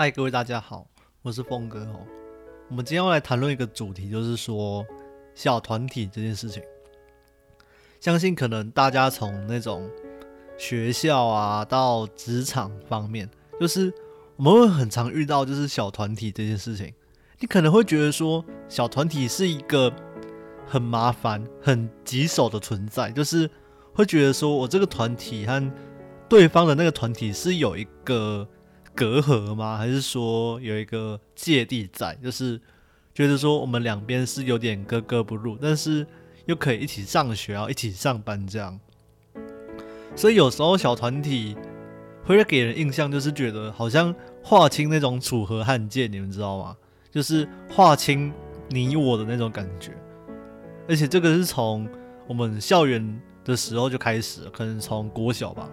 嗨，各位大家好，我是峰哥哦。我们今天要来谈论一个主题，就是说小团体这件事情。相信可能大家从那种学校啊到职场方面，就是我们会很常遇到，就是小团体这件事情。你可能会觉得说，小团体是一个很麻烦、很棘手的存在，就是会觉得说我这个团体和对方的那个团体是有一个。隔阂吗？还是说有一个芥蒂在？就是觉得说我们两边是有点格格不入，但是又可以一起上学啊，一起上班这样。所以有时候小团体会给人印象就是觉得好像划清那种楚河汉界，你们知道吗？就是划清你我的那种感觉。而且这个是从我们校园的时候就开始，可能从国小吧，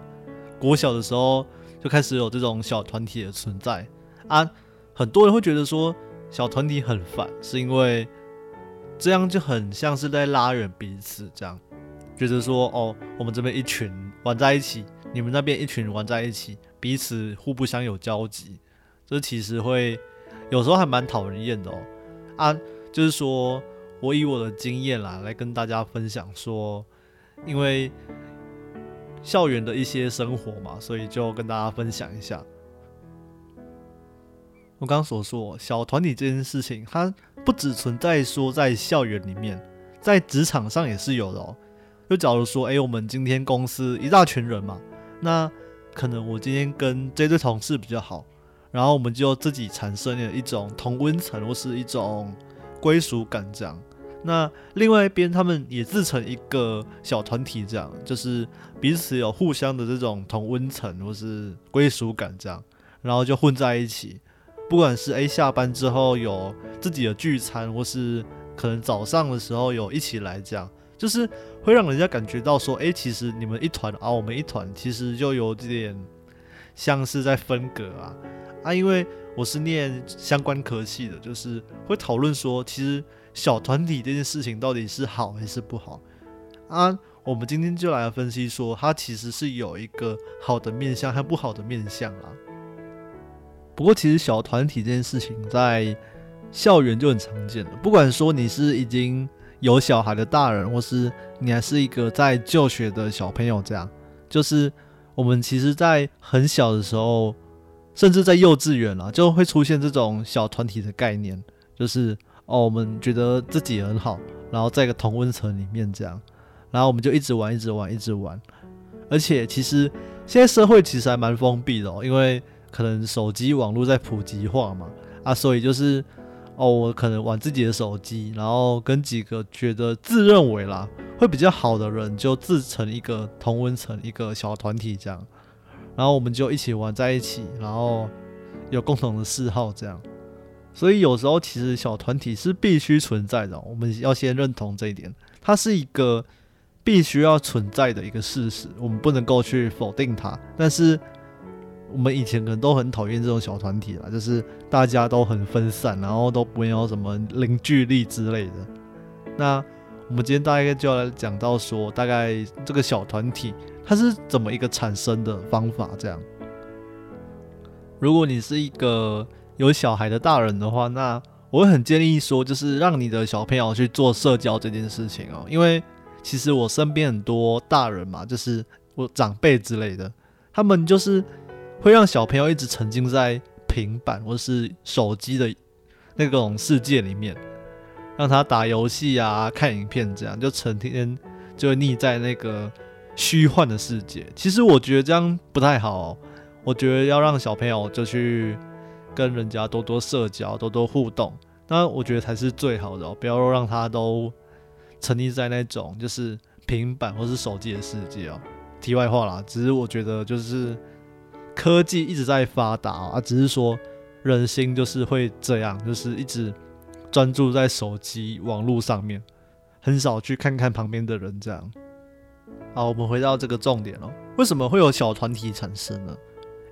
国小的时候。就开始有这种小团体的存在啊，很多人会觉得说小团体很烦，是因为这样就很像是在拉远彼此，这样觉得说哦，我们这边一群玩在一起，你们那边一群玩在一起，彼此互不相有交集，这其实会有时候还蛮讨人厌的哦啊，就是说我以我的经验啦来跟大家分享说，因为。校园的一些生活嘛，所以就跟大家分享一下。我刚刚所说小团体这件事情，它不只存在说在校园里面，在职场上也是有的哦。就假如说，哎，我们今天公司一大群人嘛，那可能我今天跟这对同事比较好，然后我们就自己产生了一种同温层或是一种归属感这样。那另外一边，他们也自成一个小团体，这样就是彼此有互相的这种同温层或是归属感，这样，然后就混在一起。不管是诶下班之后有自己的聚餐，或是可能早上的时候有一起来，这样就是会让人家感觉到说，诶，其实你们一团啊，我们一团，其实就有点像是在分隔啊啊，因为我是念相关科系的，就是会讨论说，其实。小团体这件事情到底是好还是不好啊？我们今天就来分析说，它其实是有一个好的面相和不好的面相啊。不过，其实小团体这件事情在校园就很常见了。不管说你是已经有小孩的大人，或是你还是一个在就学的小朋友，这样就是我们其实，在很小的时候，甚至在幼稚园啊，就会出现这种小团体的概念，就是。哦，我们觉得自己很好，然后在一个同温层里面这样，然后我们就一直玩，一直玩，一直玩。而且其实现在社会其实还蛮封闭的，因为可能手机网络在普及化嘛，啊，所以就是哦，我可能玩自己的手机，然后跟几个觉得自认为啦会比较好的人就自成一个同温层，一个小团体这样，然后我们就一起玩在一起，然后有共同的嗜好这样。所以有时候其实小团体是必须存在的，我们要先认同这一点，它是一个必须要存在的一个事实，我们不能够去否定它。但是我们以前可能都很讨厌这种小团体啦，就是大家都很分散，然后都没有什么凝聚力之类的。那我们今天大概就要讲到说，大概这个小团体它是怎么一个产生的方法？这样，如果你是一个。有小孩的大人的话，那我会很建议说，就是让你的小朋友去做社交这件事情哦。因为其实我身边很多大人嘛，就是我长辈之类的，他们就是会让小朋友一直沉浸在平板或是手机的那种世界里面，让他打游戏啊、看影片这样，就成天就腻在那个虚幻的世界。其实我觉得这样不太好，我觉得要让小朋友就去。跟人家多多社交，多多互动，那我觉得才是最好的哦。不要让他都沉溺在那种就是平板或是手机的世界哦。题外话啦，只是我觉得就是科技一直在发达啊，只是说人心就是会这样，就是一直专注在手机网络上面，很少去看看旁边的人这样。好，我们回到这个重点哦，为什么会有小团体产生呢？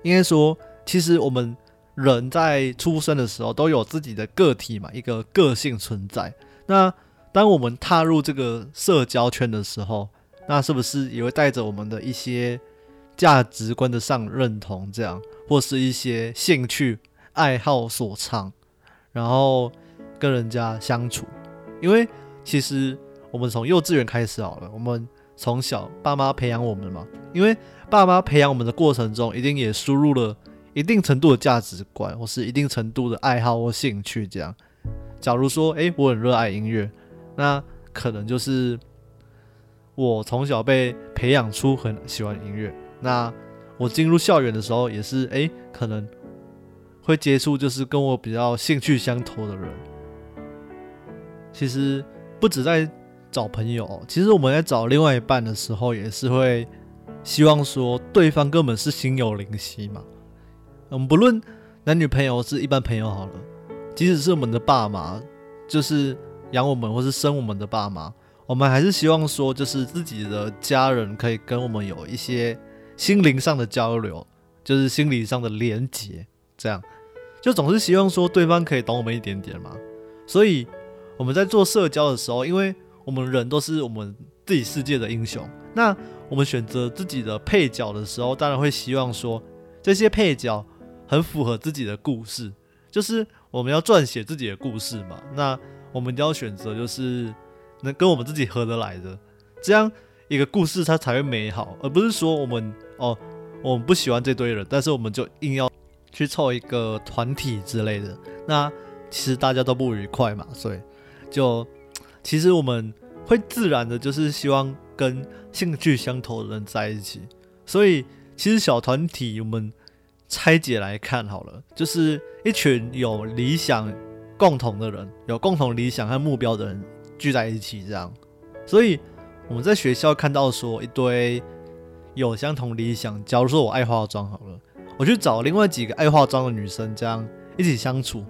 应该说，其实我们。人在出生的时候都有自己的个体嘛，一个个性存在。那当我们踏入这个社交圈的时候，那是不是也会带着我们的一些价值观的上认同，这样或是一些兴趣爱好所长，然后跟人家相处。因为其实我们从幼稚园开始好了，我们从小爸妈培养我们嘛。因为爸妈培养我们的过程中，一定也输入了一定程度的价值观，或是一定程度的爱好或兴趣。这样，假如说，诶，我很热爱音乐，那可能就是我从小被培养出很喜欢音乐。那我进入校园的时候，也是，诶，可能会接触就是跟我比较兴趣相投的人。其实不止在找朋友，其实我们在找另外一半的时候，也是会希望说对方根本是心有灵犀嘛。我们不论男女朋友是一般朋友好了，即使是我们的爸妈，就是养我们或是生我们的爸妈，我们还是希望说，就是自己的家人可以跟我们有一些心灵上的交流，就是心理上的连结，这样就总是希望说对方可以懂我们一点点嘛。所以。我们在做社交的时候，因为我们人都是我们自己世界的英雄，那我们选择自己的配角的时候，当然会希望说这些配角很符合自己的故事，就是我们要撰写自己的故事嘛。那我们一定要选择就是能跟我们自己合得来的，这样一个故事它才会美好，而不是说我们哦我们不喜欢这堆人，但是我们就硬要去凑一个团体之类的，那其实大家都不愉快嘛，所以。就其实我们会自然的，就是希望跟兴趣相投的人在一起。所以其实小团体我们拆解来看好了，就是一群有理想共同的人，有共同理想和目标的人聚在一起这样。所以我们在学校看到说一堆有相同理想，假如说我爱化妆好了，我去找另外几个爱化妆的女生，这样一起相处，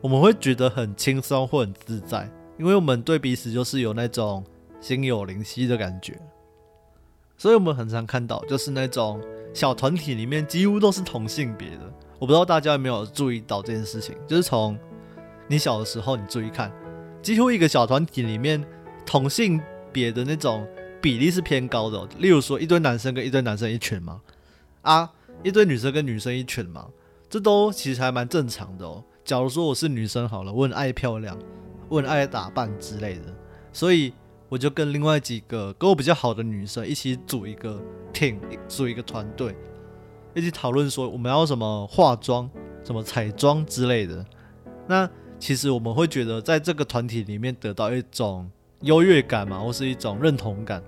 我们会觉得很轻松或很自在。因为我们对彼此就是有那种心有灵犀的感觉，所以我们很常看到就是那种小团体里面几乎都是同性别的。我不知道大家有没有注意到这件事情，就是从你小的时候，你注意看，几乎一个小团体里面同性别的那种比例是偏高的。例如说一堆男生跟一堆男生一群嘛，啊，一堆女生跟女生一群嘛，这都其实还蛮正常的哦。假如说我是女生好了，我很爱漂亮。我很爱打扮之类的，所以我就跟另外几个跟我比较好的女生一起组一个 team，组一个团队，一起讨论说我们要什么化妆、什么彩妆之类的。那其实我们会觉得在这个团体里面得到一种优越感嘛，或是一种认同感，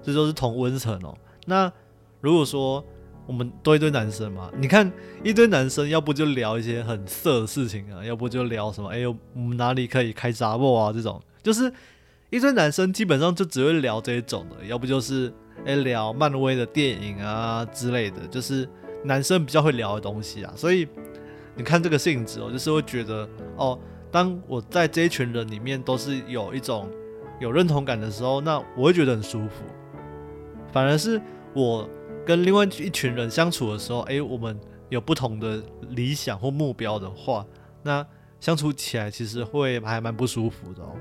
这都是同温层哦。那如果说我们多一堆男生嘛，你看一堆男生，要不就聊一些很色的事情啊，要不就聊什么，哎呦，我们哪里可以开杂货啊？这种就是一堆男生基本上就只会聊这一种的，要不就是哎聊漫威的电影啊之类的，就是男生比较会聊的东西啊。所以你看这个性质哦，就是会觉得哦，当我在这一群人里面都是有一种有认同感的时候，那我会觉得很舒服。反而是我。跟另外一群人相处的时候，诶，我们有不同的理想或目标的话，那相处起来其实会还蛮不舒服的哦。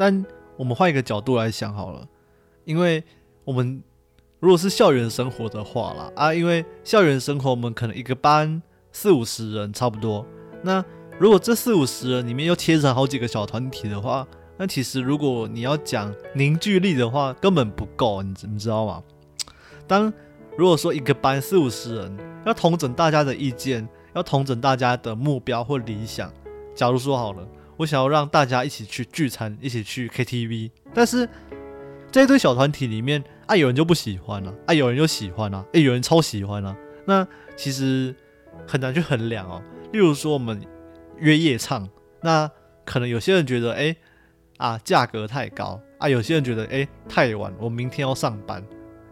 但我们换一个角度来想好了，因为我们如果是校园生活的话啦，啊，因为校园生活我们可能一个班四五十人差不多，那如果这四五十人里面又切成好几个小团体的话，那其实如果你要讲凝聚力的话，根本不够，你你知道吗？当如果说一个班四五十人要统整大家的意见，要统整大家的目标或理想，假如说好了，我想要让大家一起去聚餐，一起去 KTV，但是这一堆小团体里面啊，有人就不喜欢了，啊，有人就喜欢了，诶，有人超喜欢了，那其实很难去衡量哦。例如说我们约夜唱，那可能有些人觉得，诶，啊，价格太高啊，有些人觉得，诶，太晚，我明天要上班。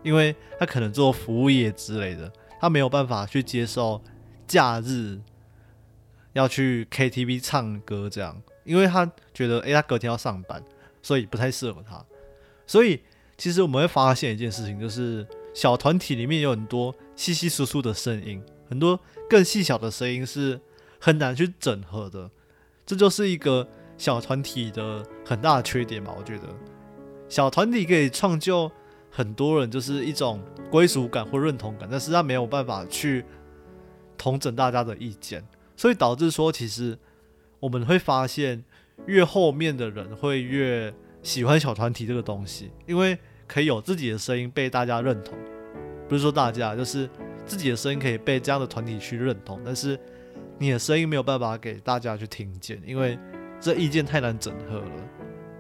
因为他可能做服务业之类的，他没有办法去接受假日要去 KTV 唱歌这样，因为他觉得，诶，他隔天要上班，所以不太适合他。所以其实我们会发现一件事情，就是小团体里面有很多稀稀疏疏的声音，很多更细小的声音是很难去整合的。这就是一个小团体的很大的缺点吧？我觉得小团体可以创就。很多人就是一种归属感或认同感，但是他没有办法去统整大家的意见，所以导致说，其实我们会发现，越后面的人会越喜欢小团体这个东西，因为可以有自己的声音被大家认同。不是说大家，就是自己的声音可以被这样的团体去认同，但是你的声音没有办法给大家去听见，因为这意见太难整合了。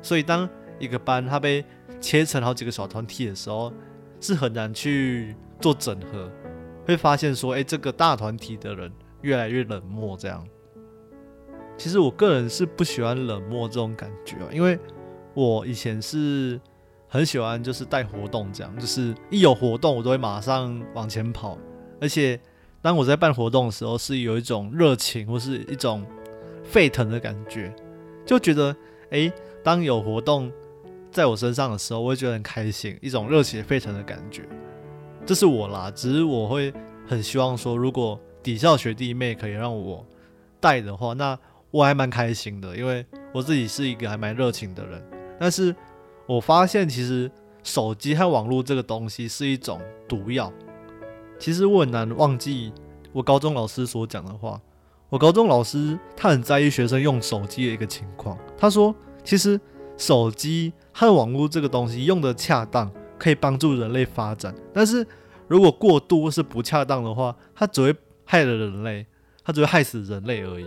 所以当一个班它被切成好几个小团体的时候，是很难去做整合。会发现说，哎，这个大团体的人越来越冷漠。这样，其实我个人是不喜欢冷漠这种感觉，因为我以前是很喜欢就是带活动，这样就是一有活动我都会马上往前跑，而且当我在办活动的时候，是有一种热情或是一种沸腾的感觉，就觉得，哎，当有活动在我身上的时候，我会觉得很开心，一种热血沸腾的感觉。这是我啦，只是我会很希望说，如果底校学弟妹可以让我带的话，那我还蛮开心的，因为我自己是一个还蛮热情的人。但是我发现，其实手机和网络这个东西是一种毒药。其实我很难忘记我高中老师所讲的话。我高中老师他很在意学生用手机的一个情况。他说，其实手机和网络这个东西用的恰当。可以帮助人类发展，但是如果过度或是不恰当的话，它只会害了人类，它只会害死人类而已。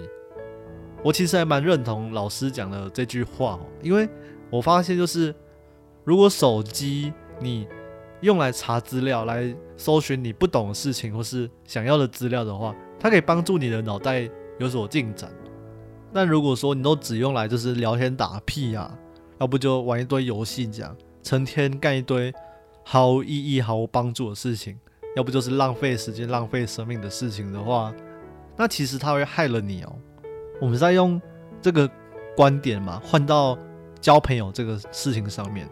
我其实还蛮认同老师讲的这句话，因为我发现就是，如果手机你用来查资料、来搜寻你不懂的事情或是想要的资料的话，它可以帮助你的脑袋有所进展。但如果说你都只用来就是聊天打屁啊，要不就玩一堆游戏这样。成天干一堆毫无意义、毫无帮助的事情，要不就是浪费时间、浪费生命的事情的话，那其实它会害了你哦。我们在用这个观点嘛，换到交朋友这个事情上面。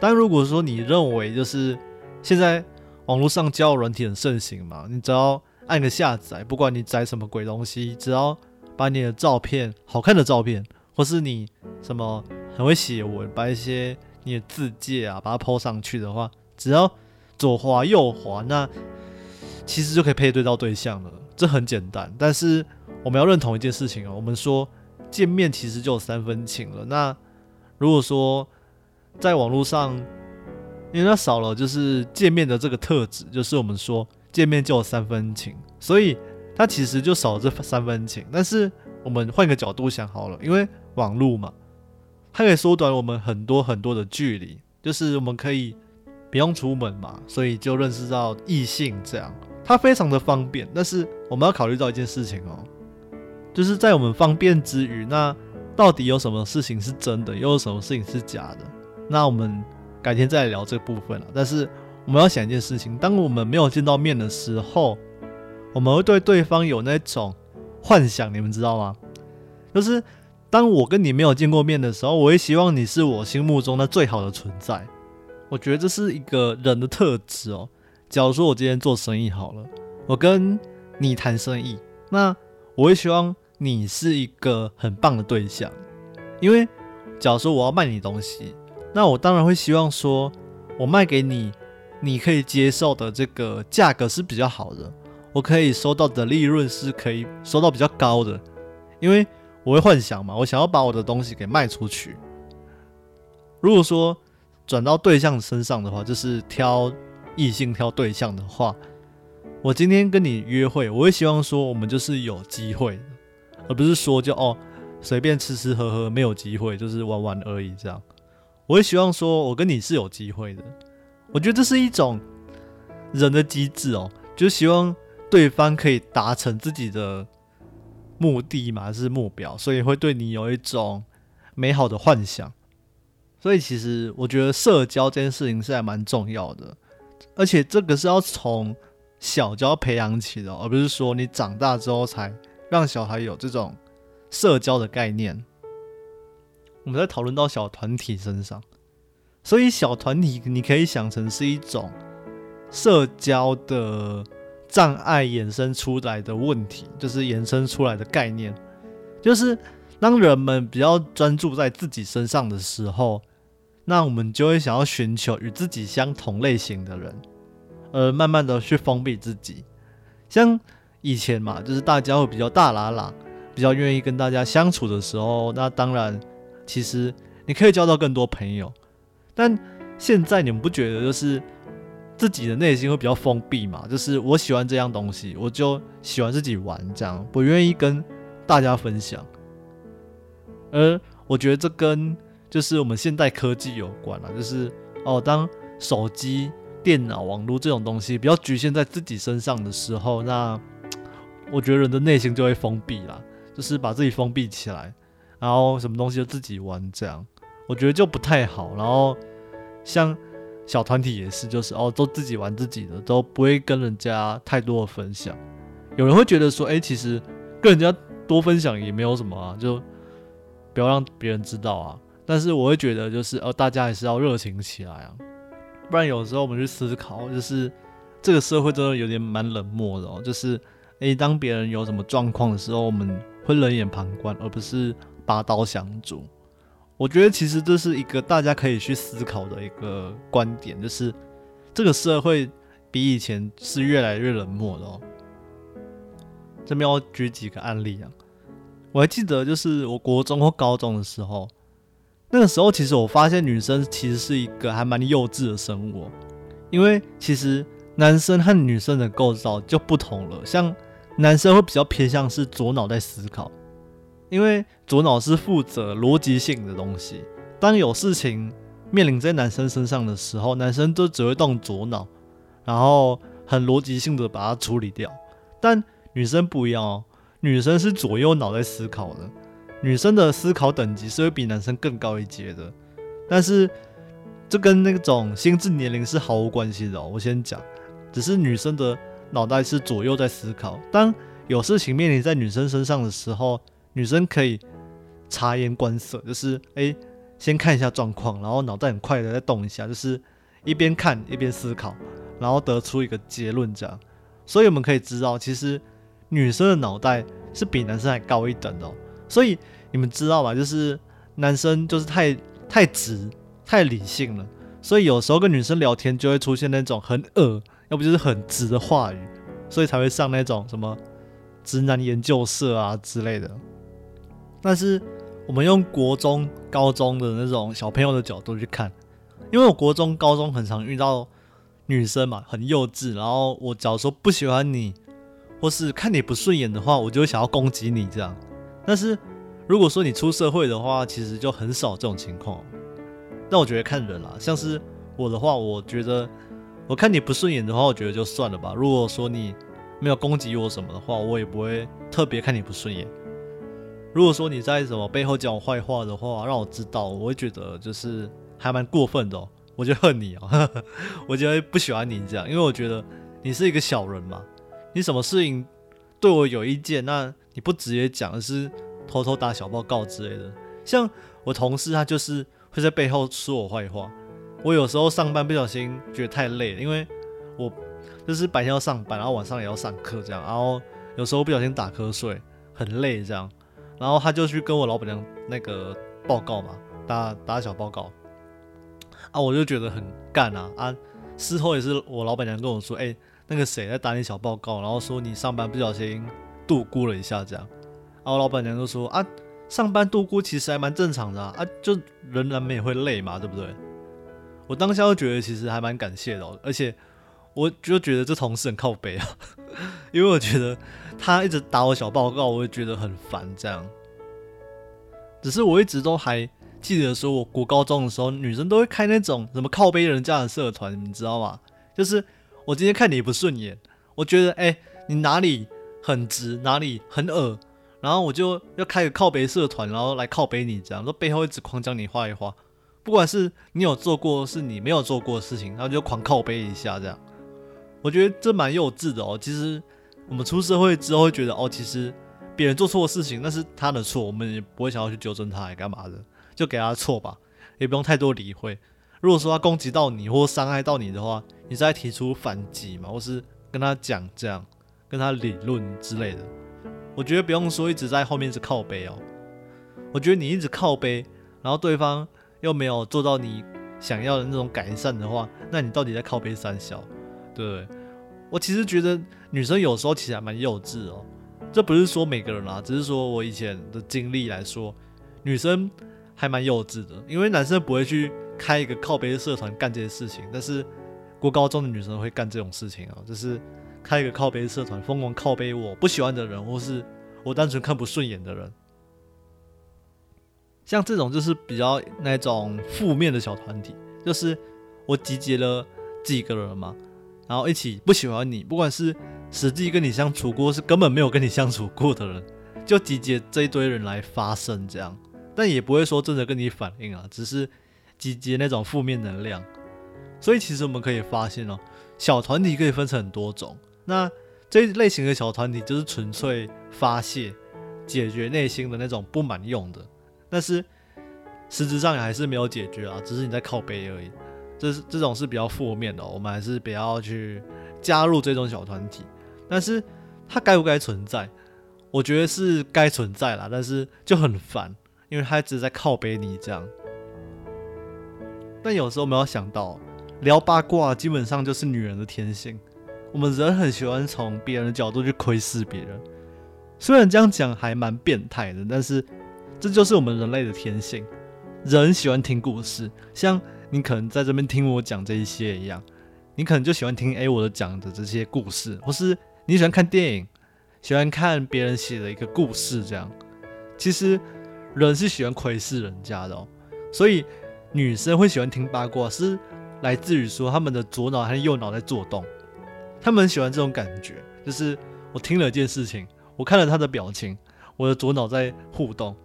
但如果说你认为就是现在网络上交友软体很盛行嘛，你只要按个下载，不管你载什么鬼东西，只要把你的照片、好看的照片，或是你什么很会写文，把一些你的字界啊，把它抛上去的话，只要左滑右滑，那其实就可以配对到对象了。这很简单，但是我们要认同一件事情哦。我们说见面其实就有三分情了。那如果说在网络上，因为它少了就是见面的这个特质，就是我们说见面就有三分情，所以它其实就少了这三分情。但是我们换个角度想好了，因为网络嘛。它可以缩短我们很多很多的距离，就是我们可以不用出门嘛，所以就认识到异性这样，它非常的方便。但是我们要考虑到一件事情哦，就是在我们方便之余，那到底有什么事情是真的，又有什么事情是假的？那我们改天再聊这部分了。但是我们要想一件事情，当我们没有见到面的时候，我们会对对方有那种幻想，你们知道吗？就是。当我跟你没有见过面的时候，我会希望你是我心目中的最好的存在。我觉得这是一个人的特质哦。假如说我今天做生意好了，我跟你谈生意，那我会希望你是一个很棒的对象。因为假如说我要卖你东西，那我当然会希望说，我卖给你，你可以接受的这个价格是比较好的，我可以收到的利润是可以收到比较高的，因为。我会幻想嘛，我想要把我的东西给卖出去。如果说转到对象身上的话，就是挑异性挑对象的话，我今天跟你约会，我会希望说我们就是有机会，而不是说就哦随便吃吃喝喝没有机会，就是玩玩而已这样。我会希望说我跟你是有机会的。我觉得这是一种人的机制哦，就希望对方可以达成自己的。目的嘛是目标，所以会对你有一种美好的幻想。所以其实我觉得社交这件事情是还蛮重要的，而且这个是要从小就要培养起的，而不是说你长大之后才让小孩有这种社交的概念。我们在讨论到小团体身上，所以小团体你可以想成是一种社交的。障碍衍生出来的问题，就是衍生出来的概念，就是当人们比较专注在自己身上的时候，那我们就会想要寻求与自己相同类型的人，而慢慢的去封闭自己。像以前嘛，就是大家会比较大喇喇，比较愿意跟大家相处的时候，那当然，其实你可以交到更多朋友。但现在你们不觉得就是自己的内心会比较封闭嘛？就是我喜欢这样东西，我就喜欢自己玩，这样不愿意跟大家分享。而我觉得这跟就是我们现代科技有关了，就是哦，当手机、电脑、网络这种东西比较局限在自己身上的时候，那我觉得人的内心就会封闭啦，就是把自己封闭起来，然后什么东西就自己玩，这样我觉得就不太好。然后像小团体也是，就是哦，都自己玩自己的，都不会跟人家太多的分享。有人会觉得说，哎，其实跟人家多分享也没有什么啊，就不要让别人知道啊。但是我会觉得，就是呃，大家还是要热情起来啊，不然有时候我们去思考，就是这个社会真的有点蛮冷漠的哦。就是诶，当别人有什么状况的时候，我们会冷眼旁观，而不是拔刀相助。我觉得其实这是一个大家可以去思考的一个观点，就是这个社会比以前是越来越冷漠的。这边要举几个案例啊，我还记得，就是我国中或高中的时候。那个时候，其实我发现女生其实是一个还蛮幼稚的生物，因为其实男生和女生的构造就不同了。像男生会比较偏向是左脑在思考，因为左脑是负责逻辑性的东西。当有事情面临在男生身上的时候，男生就只会动左脑，然后很逻辑性的把它处理掉。但女生不一样哦，女生是左右脑在思考的。女生的思考等级是会比男生更高一阶的，但是这跟那种心智年龄是毫无关系的。我先讲，只是女生的脑袋是左右在思考。当有事情面临在女生身上的时候，女生可以察言观色，就是诶，先看一下状况，然后脑袋很快的再动一下，就是一边看一边思考，然后得出一个结论这样。所以我们可以知道，其实女生的脑袋是比男生还高一等的。所以你们知道吧？就是男生就是太太直、太理性了，所以有时候跟女生聊天就会出现那种很恶，要不就是很直的话语，所以才会上那种什么直男研究社啊之类的。但是我们用国中、高中的那种小朋友的角度去看，因为我国中、高中很常遇到女生嘛，很幼稚，然后我假如说不喜欢你，或是看你不顺眼的话，我就会想要攻击你这样。但是，如果说你出社会的话，其实就很少这种情况。那我觉得看人啦，像是我的话，我觉得我看你不顺眼的话，我觉得就算了吧。如果说你没有攻击我什么的话，我也不会特别看你不顺眼。如果说你在什么背后讲我坏话的话，让我知道，我会觉得就是还蛮过分的。我就恨你哦，我就会不喜欢你这样，因为我觉得你是一个小人嘛，你什么事情对我有意见，那。你不直接讲，而是偷偷打小报告之类的。像我同事，他就是会在背后说我坏话。我有时候上班不小心觉得太累了，因为我就是白天要上班，然后晚上也要上课这样，然后有时候不小心打瞌睡，很累这样。然后他就去跟我老板娘那个报告嘛，打打小报告。啊，我就觉得很干啊啊！事后也是我老板娘跟我说，哎，那个谁在打你小报告，然后说你上班不小心。度估了一下，这样，然后老板娘就说：“啊，上班度估其实还蛮正常的啊，就人难免会累嘛，对不对？”我当下就觉得其实还蛮感谢的，而且我就觉得这同事很靠背啊，因为我觉得他一直打我小报告，我会觉得很烦。这样，只是我一直都还记得说，我国高中的时候，女生都会开那种什么靠背人家的社团，你知道吗？就是我今天看你不顺眼，我觉得哎，你哪里？很直，哪里很恶，然后我就要开个靠背社团，然后来靠背你，这样说背后一直狂讲你画一画，不管是你有做过，是你没有做过的事情，然后就狂靠背一下，这样，我觉得这蛮幼稚的哦。其实我们出社会之后会觉得，哦，其实别人做错事情那是他的错，我们也不会想要去纠正他，干嘛的，就给他错吧，也不用太多理会。如果说他攻击到你或伤害到你的话，你再提出反击嘛，或是跟他讲这样。跟他理论之类的，我觉得不用说一直在后面是靠背哦。我觉得你一直靠背，然后对方又没有做到你想要的那种改善的话，那你到底在靠背三小？对？我其实觉得女生有时候其实还蛮幼稚哦。这不是说每个人啦，只是说我以前的经历来说，女生还蛮幼稚的，因为男生不会去开一个靠背社团干这些事情，但是过高中的女生会干这种事情啊，就是开一个靠背社团，疯狂靠背我不喜欢的人，或是我单纯看不顺眼的人。像这种就是比较那种负面的小团体，就是我集结了几个人嘛，然后一起不喜欢你，不管是实际跟你相处过，是根本没有跟你相处过的人，就集结这一堆人来发声这样，但也不会说真的跟你反应啊，只是集结那种负面能量。所以其实我们可以发现哦，小团体可以分成很多种，那这一类型的小团体就是纯粹发泄、解决内心的那种不满用的。但是实质上也还是没有解决啊，只是你在靠背而已。这是这种是比较负面的，我们还是不要去加入这种小团体。但是它该不该存在？我觉得是该存在啦，但是就很烦，因为它只是在靠背你这样。但有时候我们要想到，聊八卦基本上就是女人的天性。我们人很喜欢从别人的角度去窥视别人，虽然这样讲还蛮变态的，但是。这就是我们人类的天性，人喜欢听故事，像你可能在这边听我讲这一些一样，你可能就喜欢听 A 我的讲的这些故事，或是你喜欢看电影，喜欢看别人写的一个故事这样。其实人是喜欢窥视人家的，哦，所以女生会喜欢听八卦，是来自于说他们的左脑和右脑在做动，他们喜欢这种感觉，就是我听了一件事情，我看了他的表情，我的左脑在互动。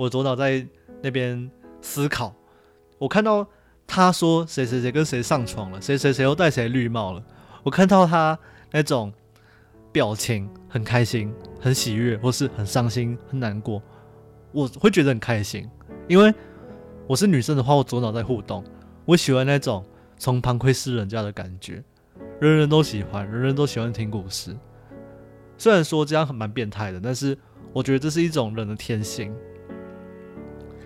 我左脑在那边思考，我看到他说谁谁谁跟谁上床了，谁谁谁又戴谁绿帽了。我看到他那种表情很开心、很喜悦，或是很伤心、很难过，我会觉得很开心，因为我是女生的话，我左脑在互动，我喜欢那种从旁窥视人家的感觉。人人都喜欢，人人都喜欢听故事。虽然说这样很蛮变态的，但是我觉得这是一种人的天性。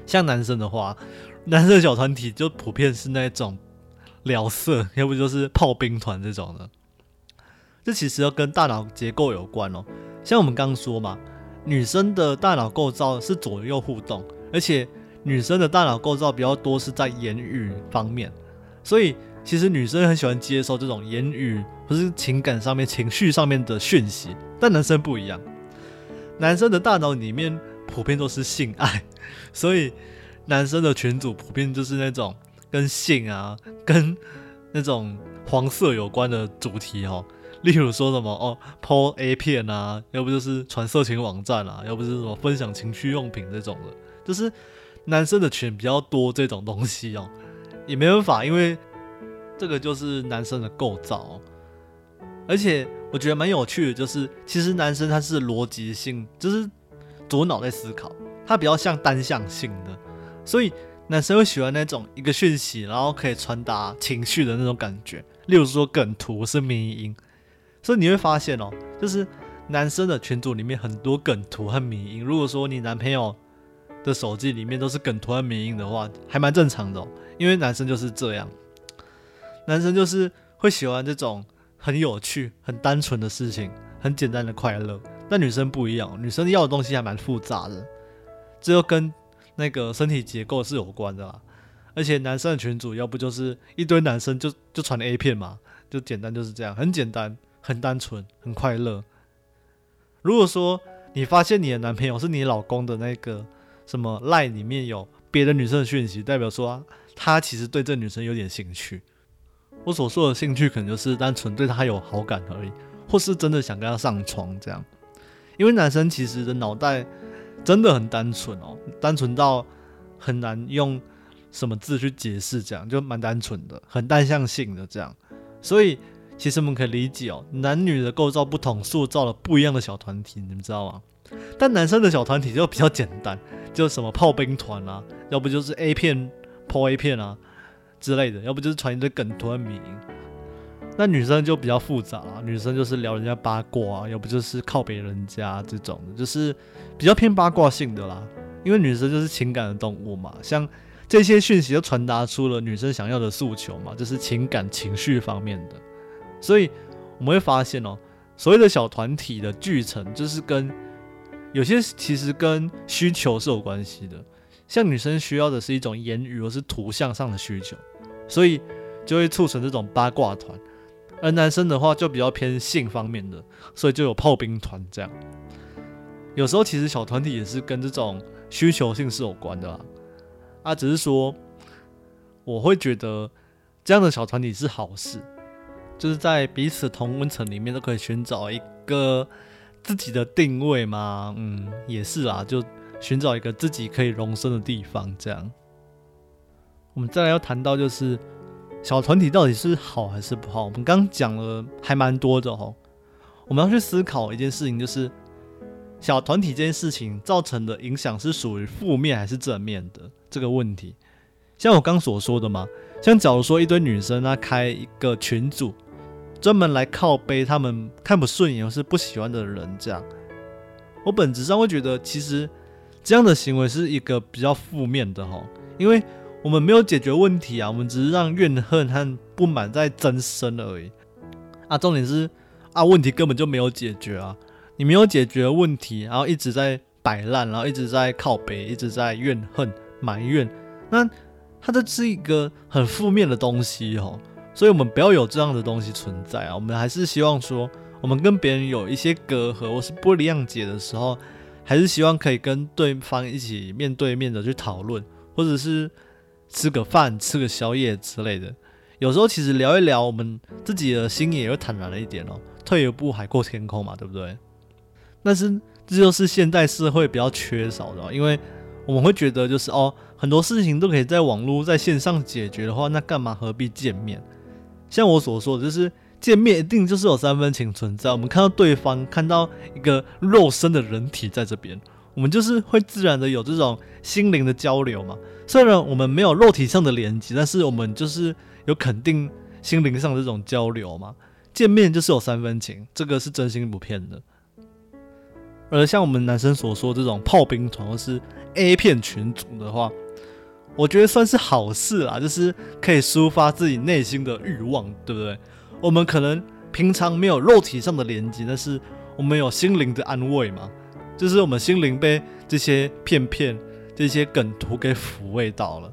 像男生的话，男生小团体就普遍是那种聊色，要不就是炮兵团这种的。这其实要跟大脑结构有关哦。像我们刚刚说嘛，女生的大脑构造是左右互动，而且女生的大脑构造比较多是在言语方面，所以其实女生很喜欢接受这种言语或是情感上面、情绪上面的讯息，但男生不一样，男生的大脑里面。普遍都是性爱，所以男生的群组普遍就是那种跟性啊、跟那种黄色有关的主题哦。例如说什么哦，抛 A 片啊，要不就是传色情网站啊，要不是什么分享情趣用品这种的，就是男生的群比较多这种东西哦。也没办法，因为这个就是男生的构造。而且我觉得蛮有趣的，就是其实男生他是逻辑性，就是。左脑在思考，它比较像单向性的，所以男生会喜欢那种一个讯息，然后可以传达情绪的那种感觉。例如说梗图是迷音，所以你会发现哦，就是男生的群组里面很多梗图和迷音。如果说你男朋友的手机里面都是梗图和迷音的话，还蛮正常的，因为男生就是这样，男生就是会喜欢这种很有趣、很单纯的事情，很简单的快乐。但女生不一样，女生要的东西还蛮复杂的，这又跟那个身体结构是有关的啦。而且男生的群主要不就是一堆男生就就传 A 片嘛，就简单就是这样，很简单，很单纯，很快乐。如果说你发现你的男朋友是你老公的那个什么赖里面有别的女生的讯息，代表说他其实对这女生有点兴趣。我所说的兴趣可能就是单纯对他有好感而已，或是真的想跟他上床这样。因为男生其实的脑袋真的很单纯哦，单纯到很难用什么字去解释，这样就蛮单纯的，很单向性的这样。所以其实我们可以理解哦，男女的构造不同，塑造了不一样的小团体，你们知道吗？但男生的小团体就比较简单，就什么炮兵团啊，要不就是 A 片、破 A 片啊之类的，要不就是传一堆梗图和名。那女生就比较复杂，女生就是聊人家八卦啊，要不就是靠别人家这种的，就是比较偏八卦性的啦。因为女生就是情感的动物嘛，像这些讯息就传达出了女生想要的诉求嘛，就是情感情绪方面的。所以我们会发现哦，所谓的小团体的聚成，就是跟有些其实跟需求是有关系的。像女生需要的是一种言语或是图像上的需求，所以就会促成这种八卦团；而男生的话就比较偏性方面的，所以就有炮兵团这样。有时候其实小团体也是跟这种需求性是有关的啊，啊，只是说我会觉得这样的小团体是好事，就是在彼此同温层里面都可以寻找一个自己的定位嘛，嗯，也是啦，就。寻找一个自己可以容身的地方，这样。我们再来要谈到就是小团体到底是好还是不好？我们刚讲了还蛮多的哦。我们要去思考一件事情，就是小团体这件事情造成的影响是属于负面还是正面的这个问题。像我刚所说的嘛，像假如说一堆女生她开一个群组，专门来靠背他们看不顺眼或是不喜欢的人，这样，我本质上会觉得其实。这样的行为是一个比较负面的哈，因为我们没有解决问题啊，我们只是让怨恨和不满在增生而已啊。重点是啊，问题根本就没有解决啊，你没有解决问题，然后一直在摆烂，然后一直在靠北，一直在怨恨埋怨，那它这是一个很负面的东西哦。所以我们不要有这样的东西存在啊，我们还是希望说，我们跟别人有一些隔阂或是不谅解的时候。还是希望可以跟对方一起面对面的去讨论，或者是吃个饭、吃个宵夜之类的。有时候其实聊一聊，我们自己的心也会坦然了一点哦。退一步海阔天空嘛，对不对？但是这就是现代社会比较缺少的，因为我们会觉得就是哦，很多事情都可以在网络在线上解决的话，那干嘛何必见面？像我所说的，就是。见面一定就是有三分情存在。我们看到对方，看到一个肉身的人体在这边，我们就是会自然的有这种心灵的交流嘛。虽然我们没有肉体上的连接，但是我们就是有肯定心灵上的这种交流嘛。见面就是有三分情，这个是真心不骗的。而像我们男生所说这种炮兵团或是 A 片群组的话，我觉得算是好事啊，就是可以抒发自己内心的欲望，对不对？我们可能平常没有肉体上的连接，但是我们有心灵的安慰嘛？就是我们心灵被这些片片、这些梗图给抚慰到了。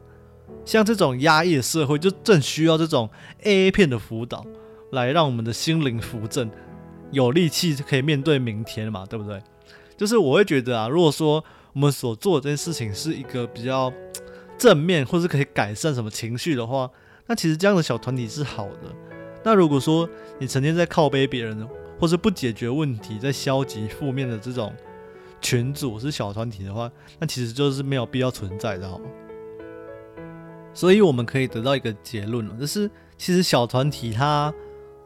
像这种压抑的社会，就正需要这种 A A 片的辅导，来让我们的心灵扶正，有力气可以面对明天嘛？对不对？就是我会觉得啊，如果说我们所做的这件事情是一个比较正面，或是可以改善什么情绪的话，那其实这样的小团体是好的。那如果说你成天在靠背别人，或是不解决问题，在消极负面的这种群组是小团体的话，那其实就是没有必要存在的哈。所以我们可以得到一个结论了，就是其实小团体它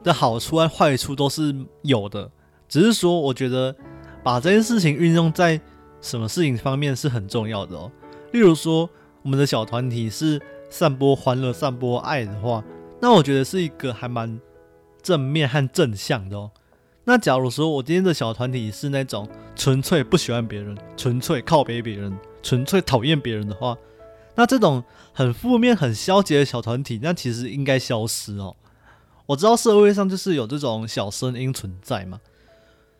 的好处和坏处都是有的，只是说我觉得把这件事情运用在什么事情方面是很重要的哦。例如说，我们的小团体是散播欢乐、散播爱的话。那我觉得是一个还蛮正面和正向的哦。那假如说我今天的小团体是那种纯粹不喜欢别人、纯粹靠背别人、纯粹讨厌别人的话，那这种很负面、很消极的小团体，那其实应该消失哦。我知道社会上就是有这种小声音存在嘛，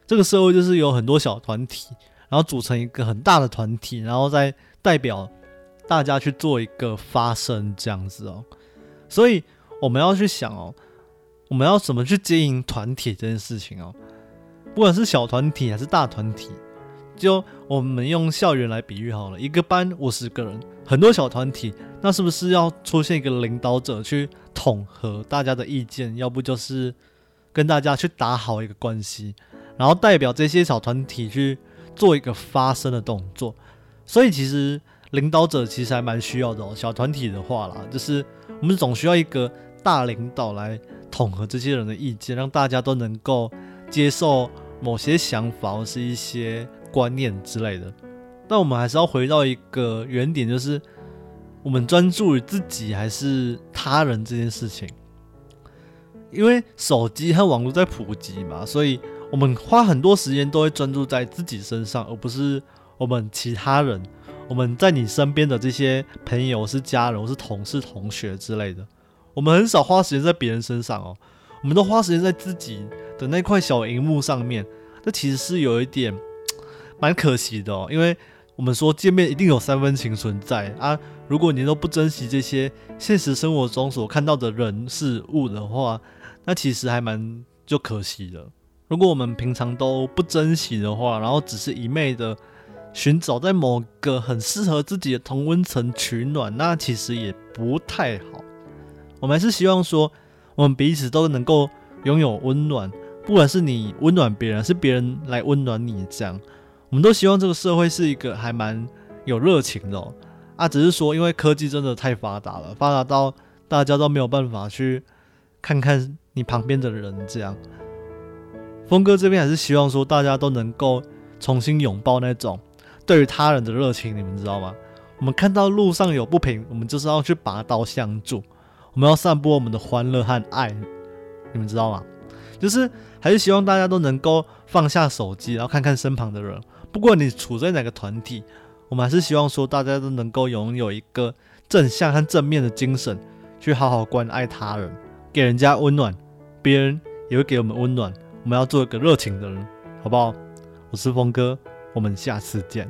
这个社会就是有很多小团体，然后组成一个很大的团体，然后再代表大家去做一个发声这样子哦，所以。我们要去想哦，我们要怎么去经营团体这件事情哦？不管是小团体还是大团体，就我们用校园来比喻好了，一个班五十个人，很多小团体，那是不是要出现一个领导者去统合大家的意见？要不就是跟大家去打好一个关系，然后代表这些小团体去做一个发声的动作。所以其实领导者其实还蛮需要的哦。小团体的话啦，就是我们总需要一个。大领导来统合这些人的意见，让大家都能够接受某些想法或是一些观念之类的。但我们还是要回到一个原点，就是我们专注于自己还是他人这件事情。因为手机和网络在普及嘛，所以我们花很多时间都会专注在自己身上，而不是我们其他人。我们在你身边的这些朋友、是家人、是同事、同学之类的。我们很少花时间在别人身上哦，我们都花时间在自己的那块小荧幕上面，这其实是有一点蛮可惜的哦。因为我们说见面一定有三分情存在啊，如果你都不珍惜这些现实生活中所看到的人事物的话，那其实还蛮就可惜的。如果我们平常都不珍惜的话，然后只是一昧的寻找在某个很适合自己的同温层取暖，那其实也不太好。我们还是希望说，我们彼此都能够拥有温暖，不管是你温暖别人，是别人来温暖你，这样，我们都希望这个社会是一个还蛮有热情的啊。只是说，因为科技真的太发达了，发达到大家都没有办法去看看你旁边的人，这样。峰哥这边还是希望说，大家都能够重新拥抱那种对于他人的热情，你们知道吗？我们看到路上有不平，我们就是要去拔刀相助。我们要散播我们的欢乐和爱，你们知道吗？就是还是希望大家都能够放下手机，然后看看身旁的人。不管你处在哪个团体，我们还是希望说大家都能够拥有一个正向和正面的精神，去好好关爱他人，给人家温暖，别人也会给我们温暖。我们要做一个热情的人，好不好？我是峰哥，我们下次见。